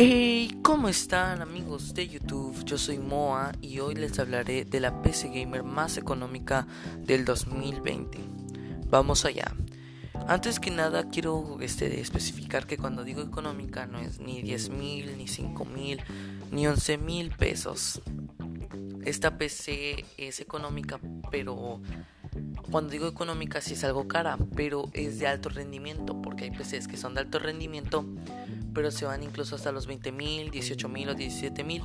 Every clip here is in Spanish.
Hey, ¿cómo están amigos de YouTube? Yo soy Moa y hoy les hablaré de la PC Gamer más económica del 2020. Vamos allá. Antes que nada quiero este, especificar que cuando digo económica no es ni 10 mil, ni 5 mil, ni 11 mil pesos. Esta PC es económica, pero cuando digo económica sí es algo cara, pero es de alto rendimiento, porque hay PCs que son de alto rendimiento, pero se van incluso hasta los 20 mil, 18 mil o 17 mil.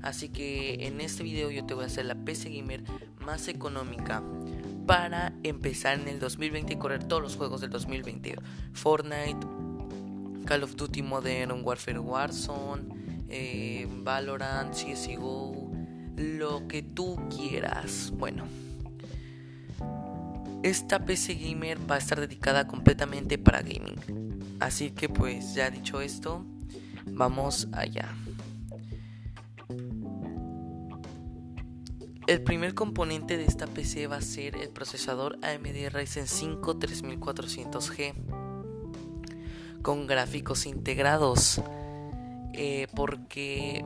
Así que en este video yo te voy a hacer la PC Gamer más económica para empezar en el 2020 y correr todos los juegos del 2020. Fortnite, Call of Duty Modern Warfare Warzone, eh, Valorant, CSGO, lo que tú quieras. Bueno, esta PC gamer va a estar dedicada completamente para gaming. Así que pues ya dicho esto, vamos allá. El primer componente de esta PC va a ser el procesador AMD Ryzen 5 3400G con gráficos integrados. Eh, porque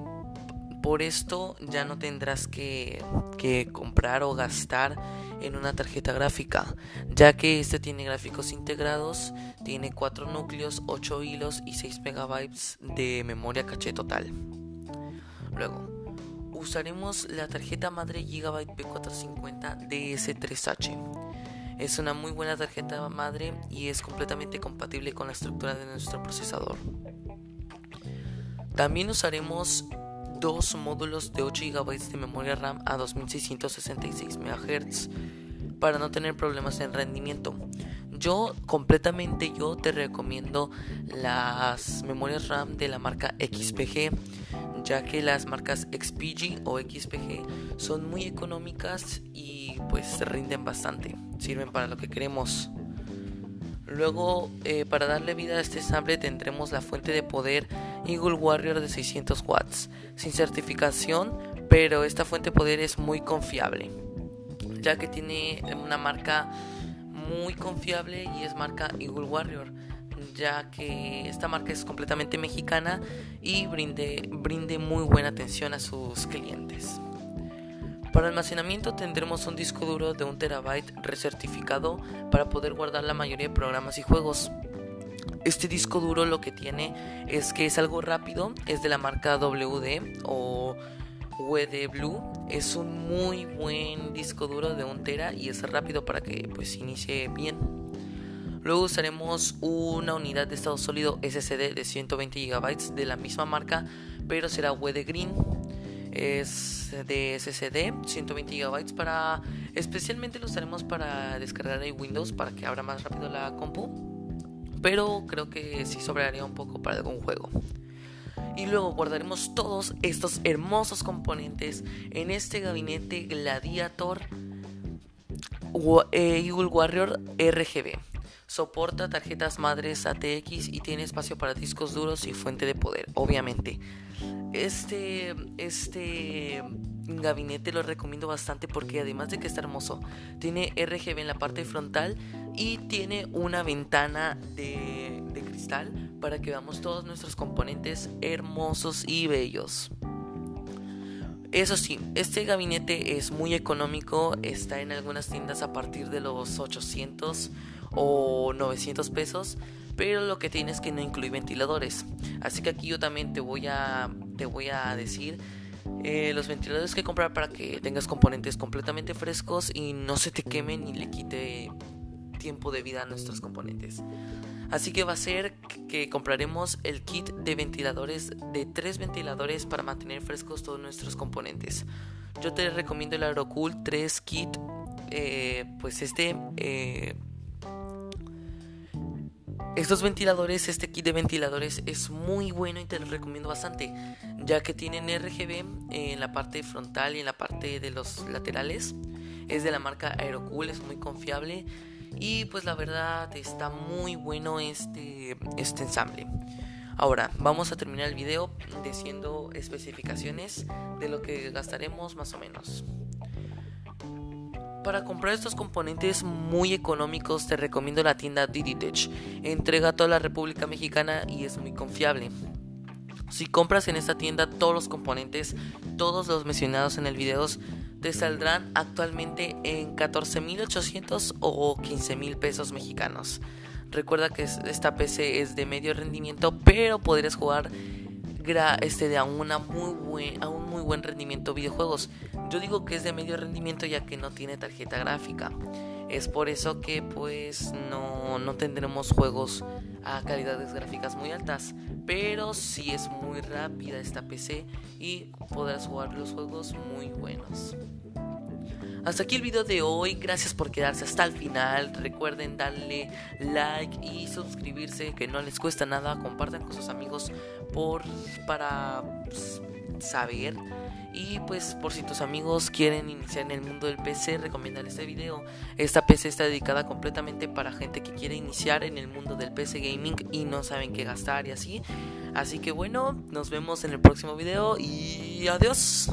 por esto ya no tendrás que, que comprar o gastar en una tarjeta gráfica, ya que este tiene gráficos integrados, tiene 4 núcleos, 8 hilos y 6 megabytes de memoria caché total. Luego, usaremos la tarjeta madre Gigabyte P450 DS3H. Es una muy buena tarjeta madre y es completamente compatible con la estructura de nuestro procesador. También usaremos dos módulos de 8 GB de memoria RAM a 2666 MHz para no tener problemas en rendimiento. Yo completamente yo te recomiendo las memorias RAM de la marca XPG, ya que las marcas XPG o XPG son muy económicas y pues rinden bastante, sirven para lo que queremos. Luego, eh, para darle vida a este ensamble tendremos la fuente de poder Eagle Warrior de 600 watts, sin certificación, pero esta fuente de poder es muy confiable, ya que tiene una marca muy confiable y es marca Eagle Warrior, ya que esta marca es completamente mexicana y brinde, brinde muy buena atención a sus clientes. Para almacenamiento tendremos un disco duro de 1 terabyte recertificado para poder guardar la mayoría de programas y juegos. Este disco duro lo que tiene es que es algo rápido, es de la marca WD o WD Blue. Es un muy buen disco duro de 1 tera y es rápido para que pues inicie bien. Luego usaremos una unidad de estado sólido SSD de 120 GB de la misma marca, pero será WD Green es de SSD 120 GB para especialmente lo usaremos para descargar en Windows para que abra más rápido la compu pero creo que sí sobraría un poco para algún juego. Y luego guardaremos todos estos hermosos componentes en este gabinete Gladiator eh, Eagle Warrior RGB soporta tarjetas madres ATX y tiene espacio para discos duros y fuente de poder obviamente. Este, este gabinete lo recomiendo bastante porque además de que está hermoso, tiene RGB en la parte frontal y tiene una ventana de, cristal para que veamos todos nuestros componentes hermosos y bellos. Eso sí, este gabinete es muy económico, está en algunas tiendas a partir de los 800 o 900 pesos, pero lo que tiene es que no incluye ventiladores. Así que aquí yo también te voy a te voy a decir eh, los ventiladores que comprar para que tengas componentes completamente frescos y no se te quemen ni le quite tiempo de vida a nuestros componentes. Así que va a ser que compraremos el kit de ventiladores de tres ventiladores para mantener frescos todos nuestros componentes. Yo te recomiendo el Aerocool 3 kit, eh, pues este eh, estos ventiladores, este kit de ventiladores es muy bueno y te lo recomiendo bastante, ya que tienen RGB en la parte frontal y en la parte de los laterales. Es de la marca Aerocool, es muy confiable y pues la verdad está muy bueno este, este ensamble. Ahora, vamos a terminar el video diciendo especificaciones de lo que gastaremos más o menos. Para comprar estos componentes muy económicos te recomiendo la tienda Diditech. Entrega a toda la República Mexicana y es muy confiable. Si compras en esta tienda todos los componentes, todos los mencionados en el video, te saldrán actualmente en 14.800 o 15.000 pesos mexicanos. Recuerda que esta PC es de medio rendimiento, pero podrías jugar este, de a, una muy buen, a un muy buen rendimiento videojuegos. Yo digo que es de medio rendimiento ya que no tiene tarjeta gráfica. Es por eso que pues no, no tendremos juegos a calidades gráficas muy altas. Pero sí es muy rápida esta PC y podrás jugar los juegos muy buenos. Hasta aquí el video de hoy, gracias por quedarse hasta el final, recuerden darle like y suscribirse que no les cuesta nada, compartan con sus amigos por para pues, saber y pues por si tus amigos quieren iniciar en el mundo del PC, recomiéndale este video. Esta PC está dedicada completamente para gente que quiere iniciar en el mundo del PC gaming y no saben qué gastar y así. Así que bueno, nos vemos en el próximo video y adiós.